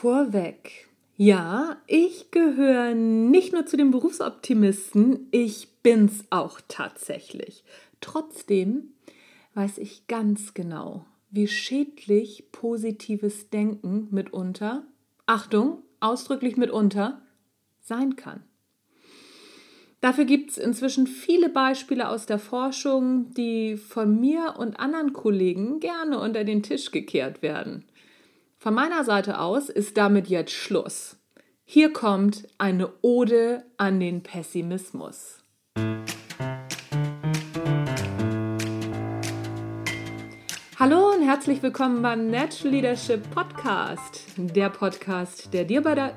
Vorweg. Ja, ich gehöre nicht nur zu den Berufsoptimisten, ich bin's auch tatsächlich. Trotzdem weiß ich ganz genau, wie schädlich positives Denken mitunter, Achtung, ausdrücklich mitunter, sein kann. Dafür gibt es inzwischen viele Beispiele aus der Forschung, die von mir und anderen Kollegen gerne unter den Tisch gekehrt werden. Von meiner Seite aus ist damit jetzt Schluss. Hier kommt eine Ode an den Pessimismus. Hallo und herzlich willkommen beim Natural Leadership Podcast. Der Podcast, der dir bei der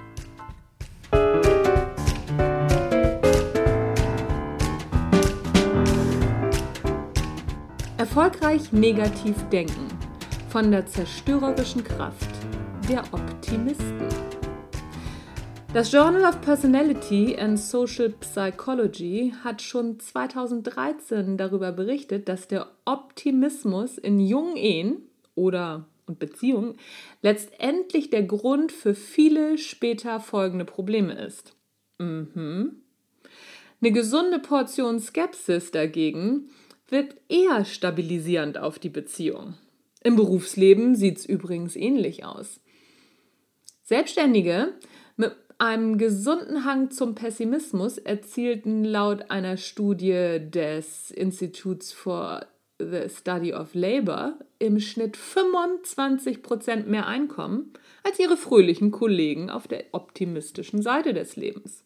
Erfolgreich negativ denken von der zerstörerischen Kraft der Optimisten. Das Journal of Personality and Social Psychology hat schon 2013 darüber berichtet, dass der Optimismus in jungen Ehen oder und Beziehungen letztendlich der Grund für viele später folgende Probleme ist. Mhm. Eine gesunde Portion Skepsis dagegen wirkt eher stabilisierend auf die Beziehung. Im Berufsleben sieht es übrigens ähnlich aus. Selbstständige mit einem gesunden Hang zum Pessimismus erzielten laut einer Studie des Instituts for the Study of Labor im Schnitt 25% mehr Einkommen als ihre fröhlichen Kollegen auf der optimistischen Seite des Lebens.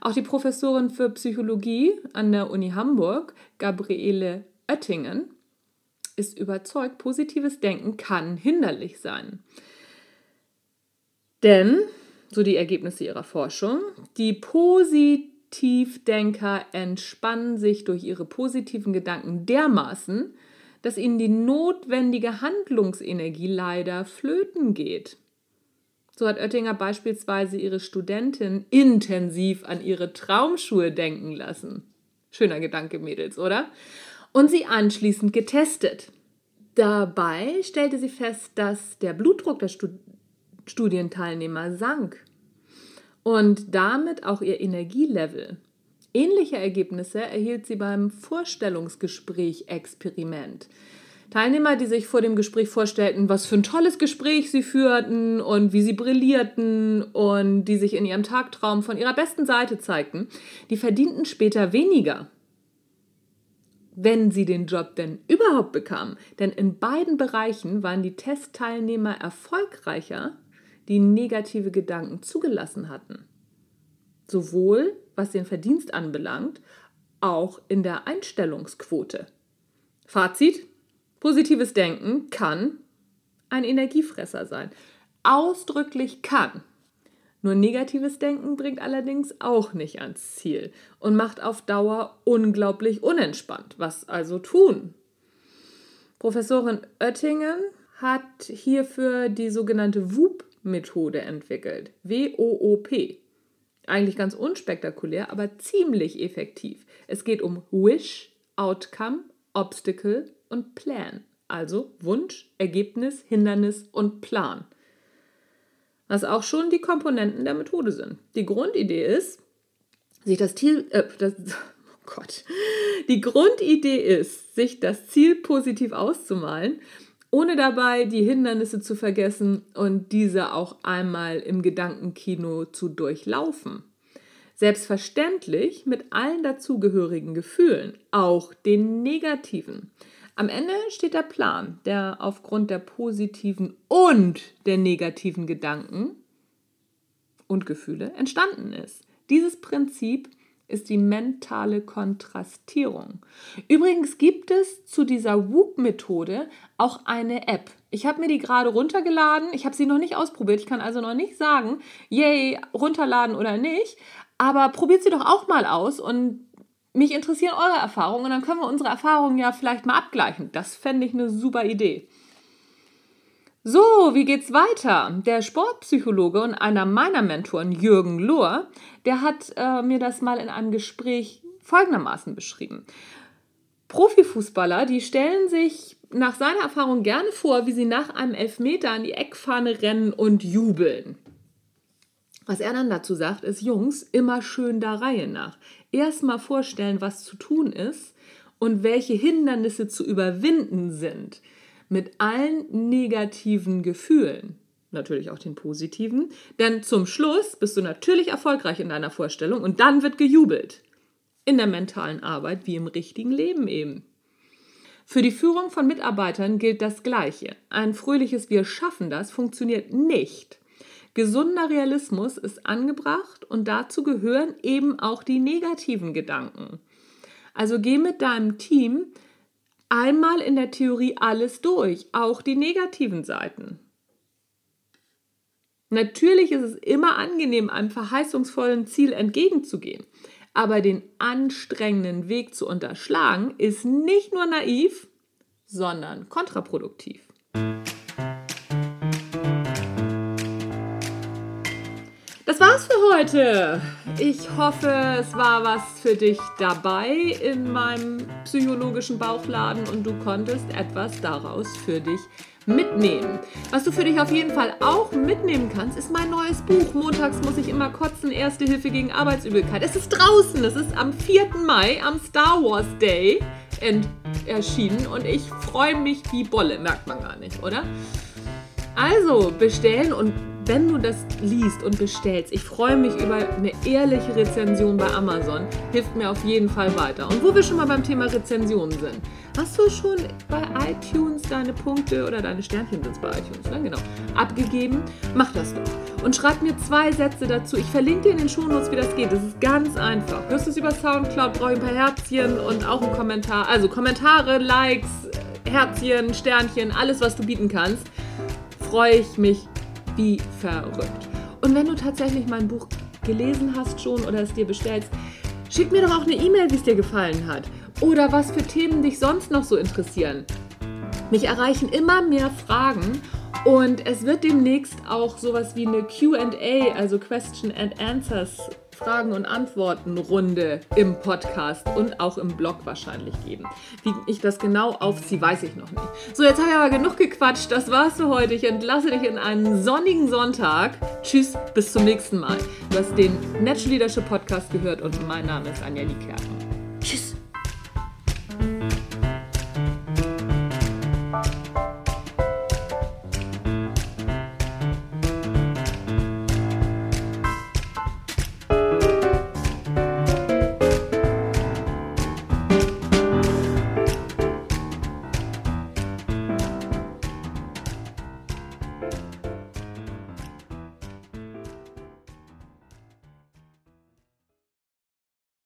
Auch die Professorin für Psychologie an der Uni Hamburg, Gabriele Oettingen, ist überzeugt, positives Denken kann hinderlich sein. Denn, so die Ergebnisse ihrer Forschung, die Positivdenker entspannen sich durch ihre positiven Gedanken dermaßen, dass ihnen die notwendige Handlungsenergie leider flöten geht. So hat Oettinger beispielsweise ihre Studentin intensiv an ihre Traumschuhe denken lassen. Schöner Gedanke, Mädels, oder? Und sie anschließend getestet. Dabei stellte sie fest, dass der Blutdruck der Stud Studienteilnehmer sank und damit auch ihr Energielevel. Ähnliche Ergebnisse erhielt sie beim Vorstellungsgespräch-Experiment. Teilnehmer, die sich vor dem Gespräch vorstellten, was für ein tolles Gespräch sie führten und wie sie brillierten und die sich in ihrem Tagtraum von ihrer besten Seite zeigten, die verdienten später weniger, wenn sie den Job denn überhaupt bekamen. Denn in beiden Bereichen waren die Testteilnehmer erfolgreicher, die negative Gedanken zugelassen hatten. Sowohl was den Verdienst anbelangt, auch in der Einstellungsquote. Fazit, Positives Denken kann ein Energiefresser sein. Ausdrücklich kann. Nur negatives Denken bringt allerdings auch nicht ans Ziel und macht auf Dauer unglaublich unentspannt. Was also tun? Professorin Oettingen hat hierfür die sogenannte WOOP-Methode entwickelt. W-O-O-P. Eigentlich ganz unspektakulär, aber ziemlich effektiv. Es geht um Wish, Outcome, Obstacle und Plan, also Wunsch, Ergebnis, Hindernis und Plan. Was auch schon die Komponenten der Methode sind. Die Grundidee ist, sich das Ziel, äh, das, oh Gott, die Grundidee ist, sich das Ziel positiv auszumalen, ohne dabei die Hindernisse zu vergessen und diese auch einmal im Gedankenkino zu durchlaufen. Selbstverständlich mit allen dazugehörigen Gefühlen, auch den negativen. Am Ende steht der Plan, der aufgrund der positiven und der negativen Gedanken und Gefühle entstanden ist. Dieses Prinzip ist die mentale Kontrastierung. Übrigens gibt es zu dieser Whoop-Methode auch eine App. Ich habe mir die gerade runtergeladen. Ich habe sie noch nicht ausprobiert. Ich kann also noch nicht sagen, yay, runterladen oder nicht. Aber probiert sie doch auch mal aus und mich interessieren eure Erfahrungen und dann können wir unsere Erfahrungen ja vielleicht mal abgleichen. Das fände ich eine super Idee. So, wie geht's weiter? Der Sportpsychologe und einer meiner Mentoren, Jürgen Lohr, der hat äh, mir das mal in einem Gespräch folgendermaßen beschrieben. Profifußballer, die stellen sich nach seiner Erfahrung gerne vor, wie sie nach einem Elfmeter an die Eckfahne rennen und jubeln. Was er dann dazu sagt, ist, Jungs, immer schön der Reihe nach. Erstmal vorstellen, was zu tun ist und welche Hindernisse zu überwinden sind. Mit allen negativen Gefühlen. Natürlich auch den positiven. Denn zum Schluss bist du natürlich erfolgreich in deiner Vorstellung und dann wird gejubelt. In der mentalen Arbeit wie im richtigen Leben eben. Für die Führung von Mitarbeitern gilt das Gleiche. Ein fröhliches Wir schaffen das funktioniert nicht. Gesunder Realismus ist angebracht und dazu gehören eben auch die negativen Gedanken. Also geh mit deinem Team einmal in der Theorie alles durch, auch die negativen Seiten. Natürlich ist es immer angenehm, einem verheißungsvollen Ziel entgegenzugehen. Aber den anstrengenden Weg zu unterschlagen, ist nicht nur naiv, sondern kontraproduktiv. Heute. Ich hoffe, es war was für dich dabei in meinem psychologischen Bauchladen und du konntest etwas daraus für dich mitnehmen. Was du für dich auf jeden Fall auch mitnehmen kannst, ist mein neues Buch. Montags muss ich immer kotzen, Erste Hilfe gegen Arbeitsübelkeit. Es ist draußen, es ist am 4. Mai, am Star Wars Day erschienen und ich freue mich wie Bolle, merkt man gar nicht, oder? Also bestellen und wenn du das liest und bestellst, ich freue mich über eine ehrliche Rezension bei Amazon, hilft mir auf jeden Fall weiter. Und wo wir schon mal beim Thema Rezensionen sind, hast du schon bei iTunes deine Punkte oder deine Sternchen sind es bei iTunes, ne? genau, abgegeben? Mach das doch. Und schreib mir zwei Sätze dazu. Ich verlinke dir in den Shownotes, wie das geht. Das ist ganz einfach. Hörst du es über Soundcloud, brauche ich ein paar Herzchen und auch einen Kommentar. Also Kommentare, Likes, Herzchen, Sternchen, alles, was du bieten kannst. Freue ich mich wie verrückt. Und wenn du tatsächlich mein Buch gelesen hast schon oder es dir bestellst, schick mir doch auch eine E-Mail, wie es dir gefallen hat. Oder was für Themen dich sonst noch so interessieren. Mich erreichen immer mehr Fragen und es wird demnächst auch sowas wie eine QA, also Question and Answers Fragen- und Antworten-Runde im Podcast und auch im Blog wahrscheinlich geben. Wie ich das genau aufziehe, weiß ich noch nicht. So, jetzt habe ich aber genug gequatscht. Das war's für heute. Ich entlasse dich in einen sonnigen Sonntag. Tschüss, bis zum nächsten Mal. Du hast den Natural Leadership Podcast gehört und mein Name ist Anja Niekerken.